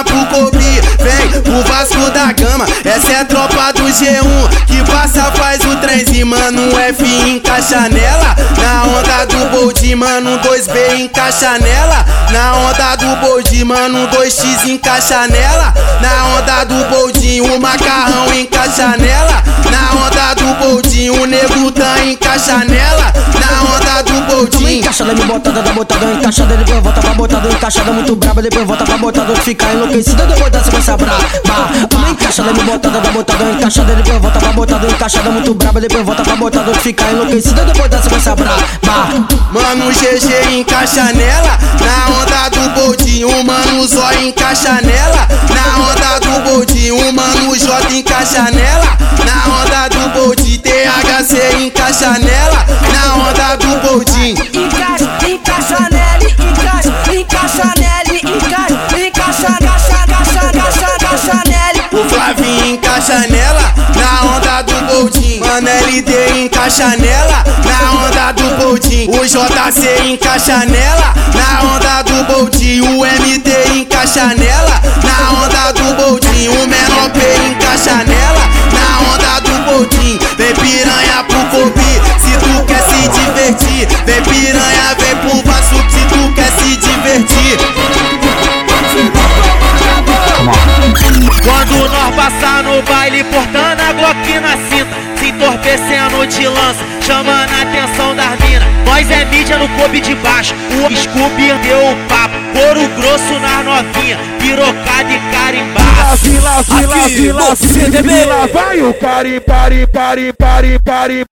Pro Cobi, vem pro Vasco da Gama. Essa é a tropa do G1 que passa, faz o trenzinho, mano. F encaixa nela. Na onda Bold, mano. 2B encaixa nela. Na onda do Bold, mano. 2X encaixa nela. Na onda do Bold, o macarrão encaixa nela. Na onda do Bold, o nego encaixa nela. Na onda do Bold. Encaixada, me botada, da botada, encaixada, depois volta pra botada, encaixada muito braba, depois volta pra botada, fica enlouquecida, depois da sequência braba. Uma encaixada, me botada, da botada, encaixada, depois volta pra botada, encaixada muito braba, depois volta pra botada, fica enlouquecida, depois da sequência braba. Mano, GG encaixa nela. Na onda do Bold, o mano Zói encaixa nela. Na onda do Bold, o mano J encaixa nela. Na onda do Bold, THC encaixa nela. Na onda do Bold. Encaixa, encaixa nele, encaixa, encaixa nele, encaixa, encaixa, encaixa, encaixa, encaixa, nele. O Flavinho encaixa nela. Mano LD encaixa nela, na onda do Boldin. O JC encaixa nela, na onda do Boldin. O MT encaixa nela, na onda do Boldin. O menor P encaixa nela, na onda do Boldin. Vem piranha pro Kobe, se tu quer se divertir. Vem piranha, vem pro Vasco, se tu quer se divertir. Quando nós passar no baile, portando a Glock na entorpecendo de lança, chamando a atenção das minas. Nós é mídia no coube de baixo, o Scooby deu o papo, couro grosso nas novinha, pirocada e carimbada. Vila, vila, vila, vila, vila, vai o cari, pari, pari, pari, pari.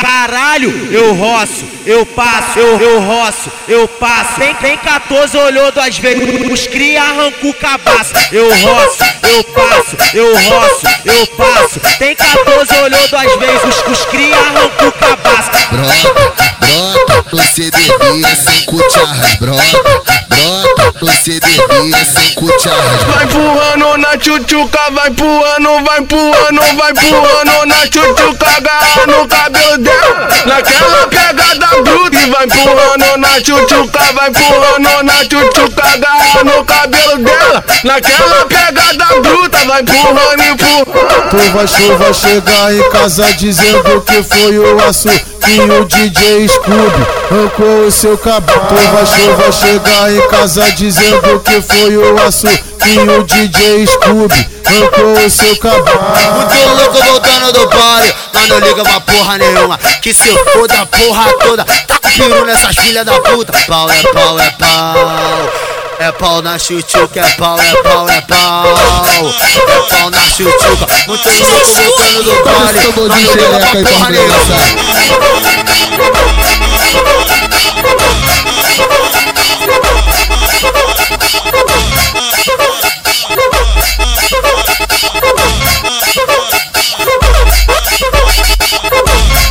Caralho, eu roço, eu passo, eu, eu roço, eu passo. Tem, tem 14 olhou duas vezes, os cria arrancou o cabaço. Eu roço, eu passo, eu roço, eu passo. Tem 14 olhou duas vezes, os, os cria arrancou o cabaço. Brota, brota, você bebia sem cucharras. Brota, brota, você bebia sem cucharras. Vai voando na tchutchuca, vai voando, vai voando, vai voando na tchutchuca, agarra no cabelo dela. Naquela pegada bruta e vai voando na tchutchuca, vai voando na tchutchuca, agarra no cabelo dela. Naquela pegada bruta, vai voando e voando. Chuva, chuva chegar em casa dizendo que foi o aço que o DJ Scooby arrancou o seu cabelo. Chuva, chuva chegar em casa dizendo que foi o aço que o DJ Scooby arrancou o seu cabelo. Muito louco voltando do party, mas não liga pra porra nenhuma. Que se foda a porra toda, tá com peru nessas filhas da puta. Pau é pau, é pau. É pau na chuchuca, é pau, é pau, é pau. É pau na chuchuca. Muito louco voltando do party, mas não liga pra porra nenhuma. Yeah.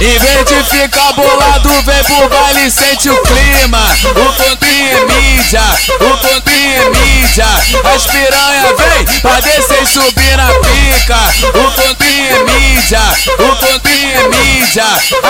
Em vez de ficar bolado, vem pro baile e sente o clima. O pontinho é mídia, o pontinho é mídia. As piranha vem pra descer e subir na pica. O pontinho é mídia, o pontinho é mídia.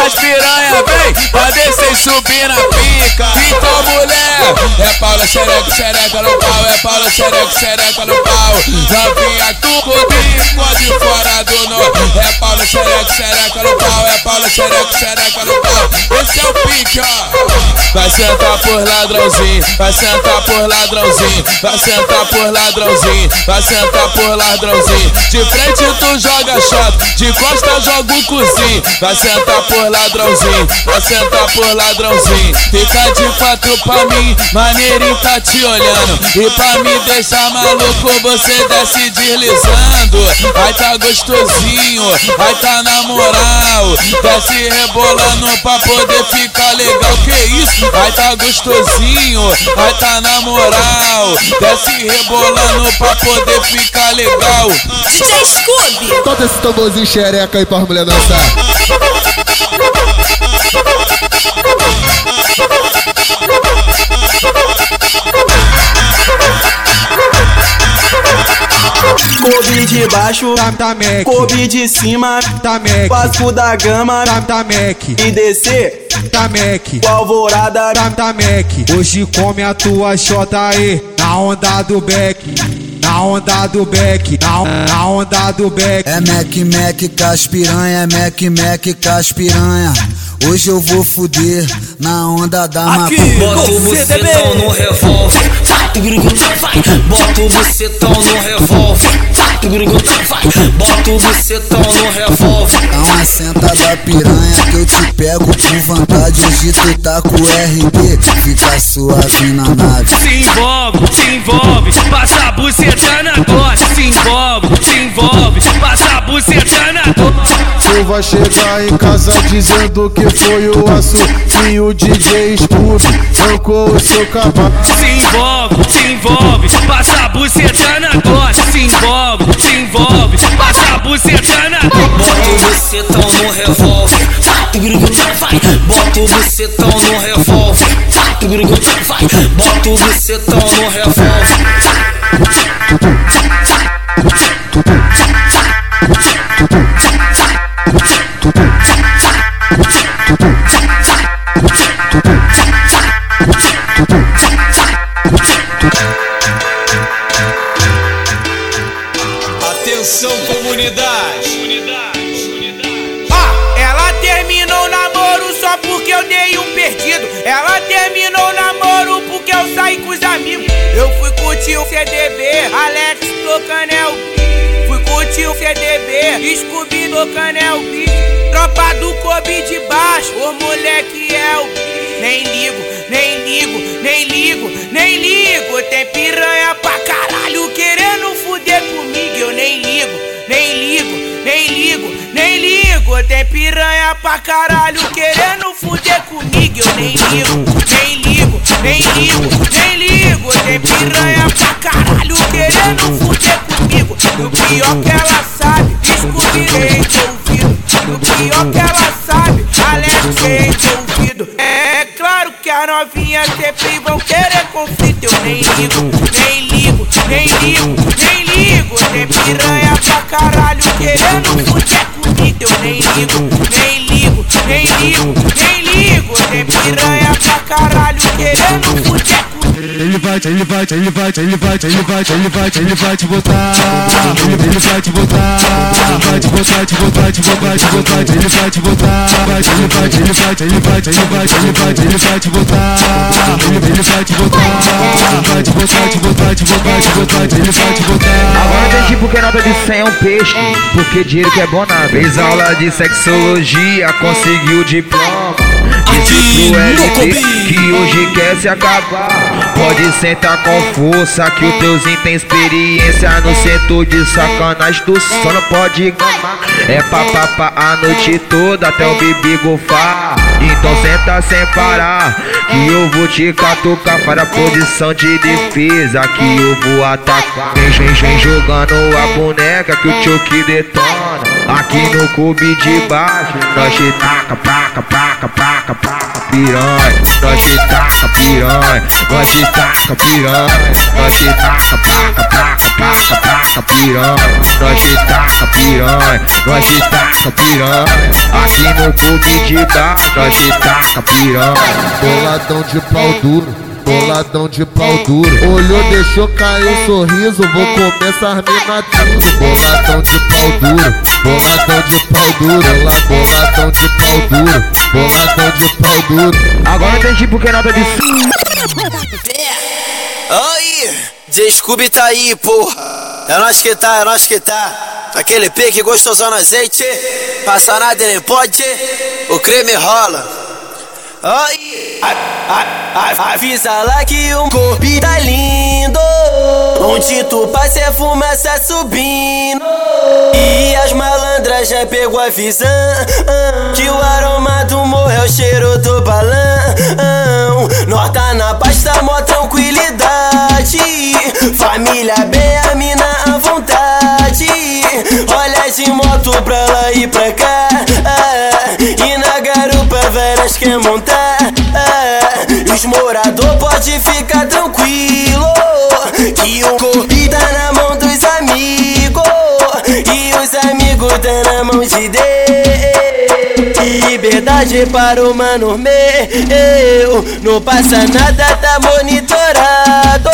As piranha vem pra descer e subir na pica. Então, mulher, é Paula xereca, xereca no pau. É Paula xereca, xereca no pau. Novinha, tu pontinho, pode fora do nó. É Paula xereca, xereca no pau. É Paula xereca no pau. Esse é o pique, ó. Vai sentar por ladrãozinho, vai sentar por ladrãozinho, vai sentar por ladrãozinho, vai sentar por ladrãozinho. De frente tu joga shot, de costa joga o cozinho. Vai sentar por ladrãozinho, vai sentar por ladrãozinho. Fica de quatro pra mim, maneirinho tá te olhando. E pra me deixar maluco, você desce deslizando. Aí tá gostosinho, aí tá na moral. Desce rebolando pra poder ficar legal. Que isso? Aí tá gostosinho, aí tá na moral. Desce rebolando pra poder ficar legal. DJ Scooby. Toca esse tamborzinho xereca aí pra mulher dançar. Kobe de baixo, Tá, tá, Mac. Kobe de cima, Tá, Mac. Vasco da Gama Tá, tá, Mac. e descer Tá, Mac. com alvorada. Tá, tá, Mac. Hoje come a tua xota aí. Na onda do Beck. Na onda do Beck. Na, na onda do Beck. É Mac Mac caspiranha, é Mac Mac caspiranha. Hoje eu vou fuder na onda da maconha. Bota o bucetão no revólver, vai, vai. Bota o bucetão no revólver, vai, vai. Bota o bucetão no revólver. Dá uma sentada piranha que eu te pego com vontade. Hoje tu tá com o RB, fica suave na nave. Se envolve, se envolve, passa a buceta na dose. Se envolve, se envolve, passa a buceta na dose. Chuva chegar em casa dizendo que foi o aço que o DJ Scooby arrancou o seu cabelo. Se envolve, se envolve, passa a buceta na dose. Se envolve, se envolve, passa a buceta na Bota o bucetão no revólver, vai. Bota o bucetão no revólver, vai. Bota o bucetão no revólver. Comunidade. Ela terminou o namoro só porque eu dei um perdido. Ela terminou o namoro porque eu saí com os amigos. Eu fui curtir o CDB, Alex tocando é. Fui curtir o CDB, Scooby tocando é. Tropa do Kobe de baixo, o moleque é o. Nem ligo, nem ligo, nem ligo, nem ligo. Tem piranha ligo. Tem piranha pra caralho querendo fuder comigo. Eu nem ligo, nem ligo, nem ligo, nem ligo. Tem piranha pra caralho querendo fuder comigo. E o pior que ela sabe, descobrirei ouvido. E o pior que ela sabe, Alex ouvido. É claro que a novinha sempre vão querer conflito. Eu nem ligo, nem ligo, nem ligo, nem ligo. Tem piranha pra caralho querendo fuder comigo. Eu nem ligo, nem ligo, nem ligo, nem ligo. Tem piranha pra caralho querendo fuder. Ele vai, ele vai, ele vai, ele vai, ele vai, ele vai, ele vai te botar. Ele, vai te botar. Vai te botar, te botar, te botar, te botar, ele vai te botar. Vai, ele vai, ele vai, ele vai, ele vai, ele vai, ele vai te botar. Ele, vai te botar. Vai te botar, te botar, te botar, te botar, ele vai te botar. Agora entendi porque nota de 100 é um peixe Porque dinheiro que é bom nada Fez aula de sexologia, conseguiu diploma Disse pro LP que hoje quer se acabar. Pode sentar com força que o teuzinho tem experiência No setor de sacanagem do só não pode gamar É papapá a noite toda até o bebê gofar Então senta sem parar Que eu vou te catucar. Para a posição de defesa Que eu vou atacar. Vem, vem, vem jogando a boneca que o choque detona Aqui no clube de baixo Nós taca, placa, placa, placa, placa, piranha. Nós taca, piranha Nós taca, piranha. Nós taca, placa, placa, placa, placa, piranha. Nós taca, piranha Nós taca, piranha. Aqui no clube de baixo Nós taca, piranha. Boladão de pau duro. Boladão de pau duro. Olhou, deixou cair um sorriso. Vou começar a mina tudo. Boladão de pau duro. Boladão de pau duro. Bola- Boladão de pau duro. Boladão de pau duro. Agora entendi porque nota de Aí, Scooby tá aí, porra. É nós que tá, é nós que tá. Aquele pique gostosão no azeite. Passa nada nem pode. O creme rola. Avisa lá que o corpo tá lindo. Onde tu passa é fumaça subindo. E as malandras já pegou a visão. Que o aroma do morro é o cheiro do balão. Nota na pasta, mó tranquilidade. Família bem, a mina à vontade. Olha de moto pra lá e pra cá. Os morador pode ficar tranquilo. Que o corpo tá na mão dos amigos. E os amigos tá na mão de Deus. Liberdade para o mano meu. Não passa nada, tá monitorado.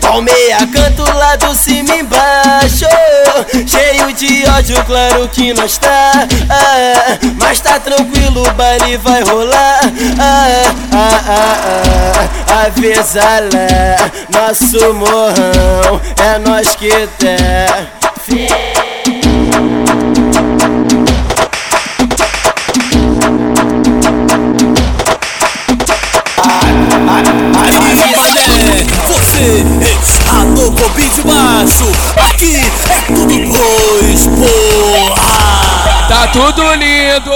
Palmeia canto lá do cima embaixo. Cheio de ódio, claro que nós tá. Ah, mas tá tranquilo, o baile vai rolar. Ah, ah, ah, ah, avisa lá. Nosso morrão é nós que tá. Aí, tudo lindo,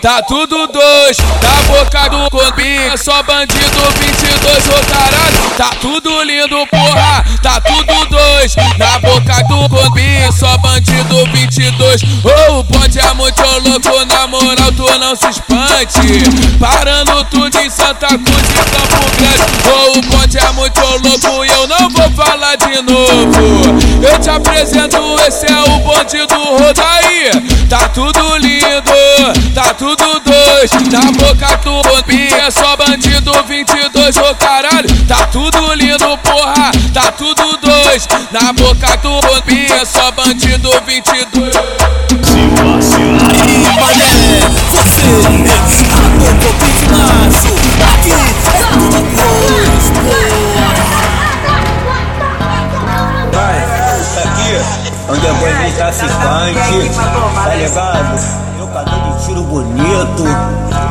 tá tudo dois. Da boca do Cobi, é só bandido 22, ô caralho. Tá tudo lindo, porra, tá tudo dois. Na boca do Cobi, só bandido 22. Ô, o bonde é muito louco, na moral, tu não se espante. Parando tudo em Santa Cruz e Campo Grande. Ô, o bonde é muito louco e eu não vou falar de novo. Eu te apresento, esse é o bonde do Rodaí. Tá tudo lindo, tá tudo dois. Na boca do Cobi, é só bandido 22, ô caralho. Tá tudo lindo, porra, tá tudo dois. 22. Na boca do Bobi é só bandido 22. Se vacilar aí, mané, você é tudo Vai, aqui é um depois de traficante, tá ligado? Bonito,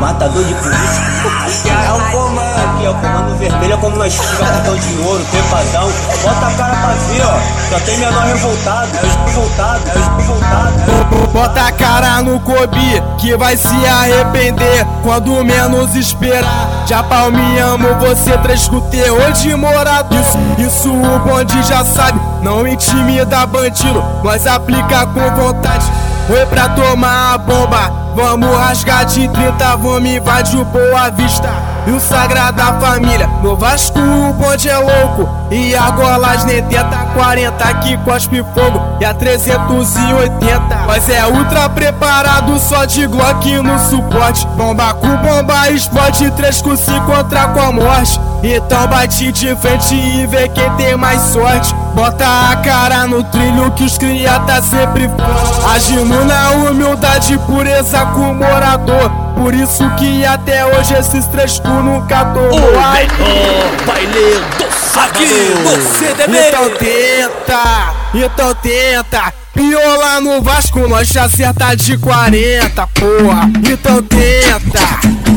matador de polícia. É o comando aqui, é o comando vermelho, é como nós fica cartão de ouro, trepadão. Bota a cara pra ver, ó. Só tem menor revoltado, é revoltado, é revoltado. Bota a cara no Kobe, que vai se arrepender quando menos esperar. Já palmeamos você, três com terror de morado. Isso, isso o bonde já sabe, não intimida bandido, nós aplica com vontade. Foi pra tomar a bomba, vamos rasgar de 30, vamos invadir o Boa Vista. E o Sagrada Família, no Vasco o bonde é louco. E a golas nem tenta 40 que cospe fogo. E a 380, mas é ultra preparado só de Glock no suporte. Bomba com bomba, explode 3 com 5 contra com a morte. Então bate de frente e vê quem tem mais sorte. Bota a cara no trilho que os cria tá sempre forte. Agindo na humildade, pureza com morador. Por isso que até hoje esses três tu nunca tomou. O melhor baile do. Aqui no CDB. Então tenta, então tenta. Piola no Vasco, nós te acerta de 40, porra. Então tenta,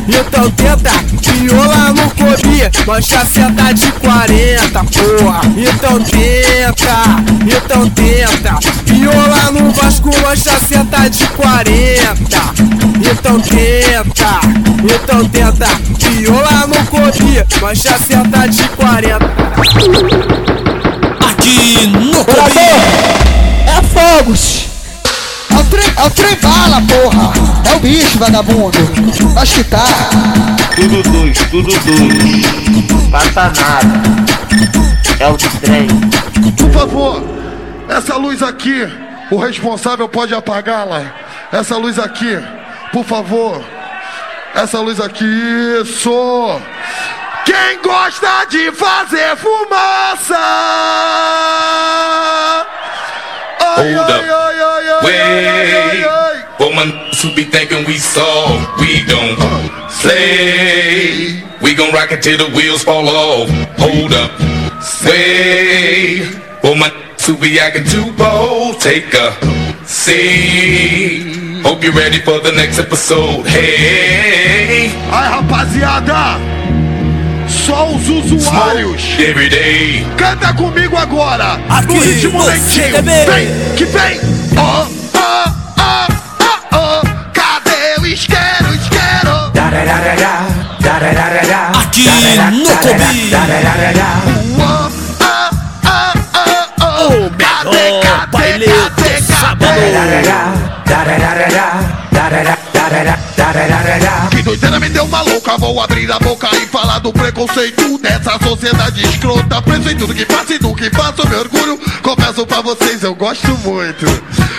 então tenta. Piola no Kobe, nós te acerta de 40, porra. Então tenta, então tenta. Piola no Vasco, nós te acerta de 40. Então tenta, então tenta. Piola no Kobe, nós te acerta de 40. Aqui no É fogos! É o trem, é o trem bala, porra! É o bicho, vagabundo! Acho que tá! Tudo dois, tudo dois. Passa nada. É o trem. Por favor, essa luz aqui, o responsável pode apagá-la. Essa luz aqui, por favor. Essa luz aqui, isso. Quem gosta de fazer fumaça? Ai, Hold ai, up. ai, ai, ai, Wait, ai, ai, ai. for my who be thinking we soft, we don't slay. We gon' rock it till the wheels fall off. Hold up, wait, for my who be acting too bold, take a seat. Hope you're ready for the next episode. Hey, Ai, rapaziada. Só os usuários. smoke every day. Canta comigo agora. Aqui no ritmo lentinho. Vem, que vem. Ó, ó, ó, ó, ó. Cadê o isqueiro, isqueiro? Aqui no Cobi. O melhor baile do sábado. Que doideira me deu maluca, vou abrir a boca e falar do preconceito dessa sociedade escrota. Preso em tudo que faço e do que faço, meu orgulho. Confesso pra vocês, eu gosto muito.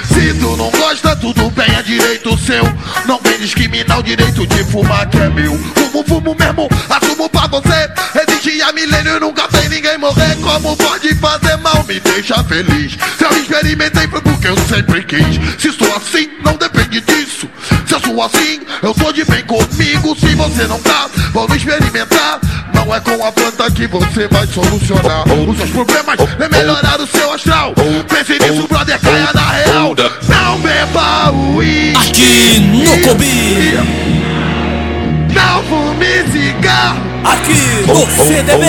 Se tu não gosta, tudo bem, é direito seu. Não vem discriminar o direito de fumar que é meu. Fumo, fumo mesmo, assumo pra você. Há milênio nunca tem ninguém morrer. Como pode fazer mal, me deixa feliz. Se eu experimentei foi porque eu sempre quis. Se sou assim, não depende disso. Se eu sou assim, eu sou de bem comigo. Se você não tá, vamos experimentar. Não é com a planta que você vai solucionar os seus problemas. É melhorar o seu astral. Pense nisso, brother, caia na real. Não beba uísque. Aqui no Cobi. Fume cigarro. Aqui no CDB.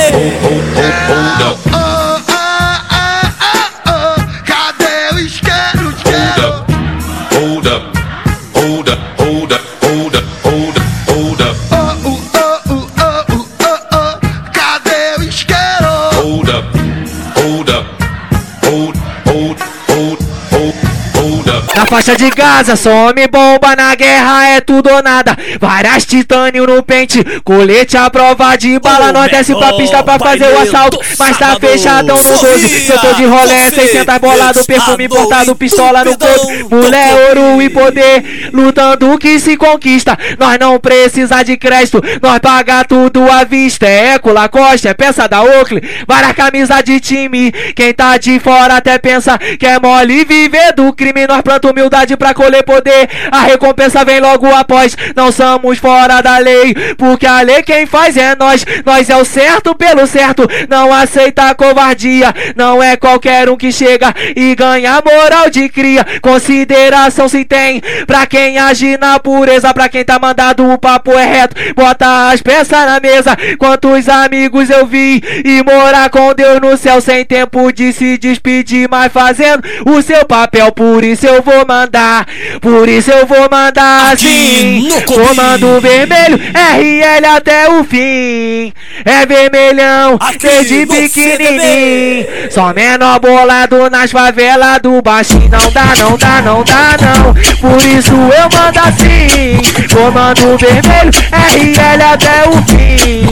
Na faixa de Gaza, só homem bomba na guerra é tudo ou nada. Várias titânio no pente, colete à prova de bala. Nós desce pra pista pra fazer o assalto, mas tá fechadão no 12. Setor de rolé, 600 bolado, perfume importado, pistola no corpo. Mulher, ouro e poder, lutando que se conquista. Nós não precisa de crédito, nós paga tudo à vista. É Eco, Lacoste, é peça da Oakley, várias camisas de time. Quem tá de fora até pensa que é mole viver do crime. Nós planta humildade pra colher poder. A recompensa vem logo após. Não somos fora da lei, porque a lei quem faz é nós. Nós é o certo pelo certo. Não aceita covardia. Não é qualquer um que chega e ganha moral de cria. Consideração se tem pra quem age na pureza. Pra quem tá mandado, o papo é reto. Bota as peças na mesa. Quantos amigos eu vi e morar com Deus no céu sem tempo de se despedir, mas fazendo o seu papel. Por isso eu vou mandar, por isso eu vou mandar assim. Comando vermelho, RL até o fim. É vermelhão, desde pequenininho. Só menor bolado nas favelas do baixinho. Não dá, não dá, não dá, não. Por isso eu mando assim. Comando vermelho, RL até o fim.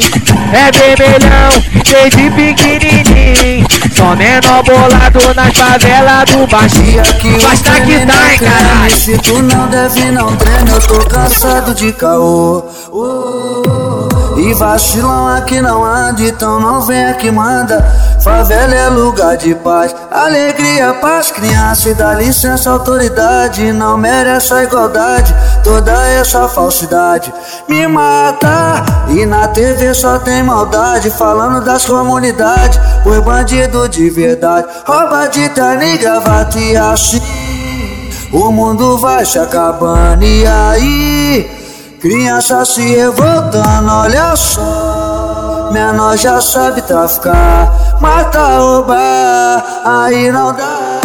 É vermelhão, desde pequenininho. Só menor bolado nas favelas do baixinho. Basta que tá, caralho. Se tu não deve, não treina, eu tô cansado de caô. Uh, e vacilão aqui não anda, então não vem aqui manda. Favela é lugar de paz, alegria pras crianças. E dá licença, autoridade, não merece a igualdade. Toda essa falsidade me mata. E na TV só tem maldade, falando das comunidades. Por bandido de verdade, rouba de terno e gravata e assim. O mundo vai se acabando e aí? Criança se revoltando, olha só. Menor já sabe traficar Mata, roubar, aí não dá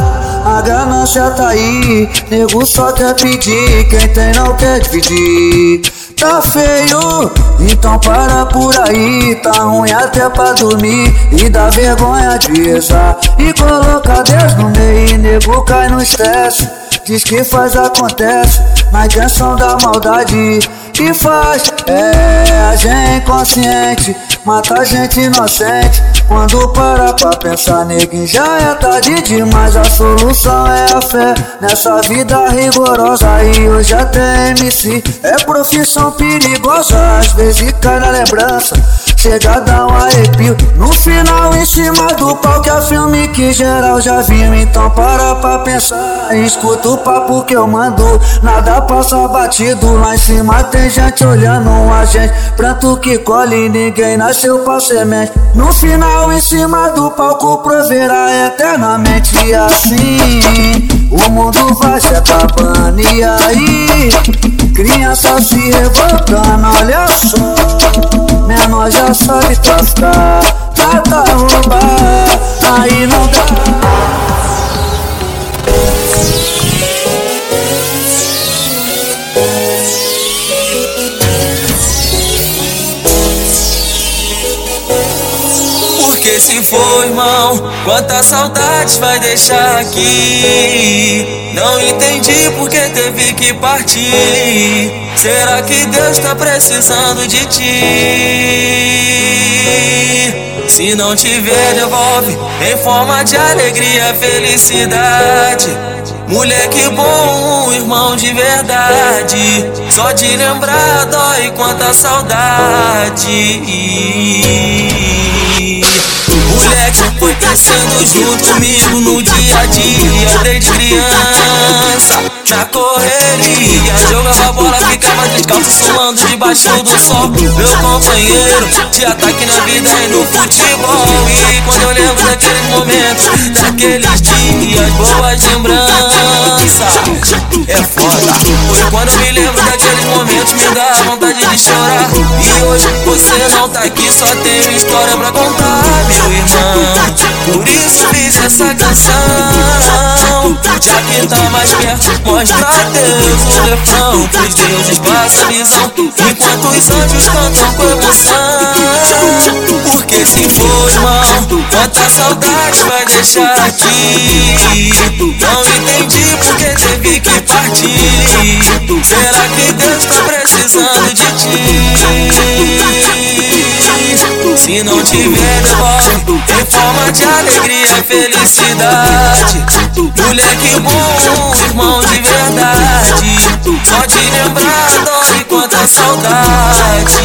A ganância tá aí. Nego só quer pedir Quem tem não quer dividir. Tá feio, então para por aí. Tá ruim até pra dormir E dá vergonha de rezar. E colocar Deus no meio E nego cai no estresse Diz que faz, acontece Na intenção da maldade. Que faz, é a gente inconsciente Mata gente inocente. Quando para pra pensar Neguinho já é tarde demais. A solução é a fé Nessa vida rigorosa. E hoje até MC É profissão perigosa. Às vezes cai na lembrança Chega a dar um arrepio. No final em cima do palco é filme que geral já viu. Então para pra pensar Escuta o papo que eu mando. Nada passa batido Lá em cima tem gente olhando a gente. Pranto que colhe ninguém nasceu pra semente No final em cima do palco proverá eternamente assim o mundo vai se acabando E aí? Criança se revoltando Olha só. Menor já sabe traficar Trata roubar Aí não dá Se for, irmão, quantas saudades vai deixar aqui? Não entendi porque teve que partir. Será que Deus tá precisando de ti? Se não tiver, devolve em forma de alegria, felicidade. Moleque bom, irmão de verdade. Só de lembrar dói quanta saudade. Moleque foi crescendo junto comigo no dia a dia Desde criança, na correria. Jogava bola, ficava descalço, suando debaixo do sol. Meu companheiro, de ataque na vida e no futebol. E quando eu lembro daqueles momentos, daqueles dias Boas lembranças, é foda. Foi quando eu me lembro daqueles momentos, me dá vontade de chorar. E hoje você não tá aqui, só tenho história pra contar, meu irmão. Por isso fiz essa canção. Já que tá mais perto, mostra a Deus o refrão Pros deuses passa a visão Enquanto os anjos cantam com emoção. Porque se for irmão, quanta saudade vai deixar aqui? Não entendi porque teve Será que Deus tá precisando de ti? Se não tiver, devolve em forma de alegria e felicidade. Moleque bom, irmão de verdade. só de lembrar, dói quanta saudade.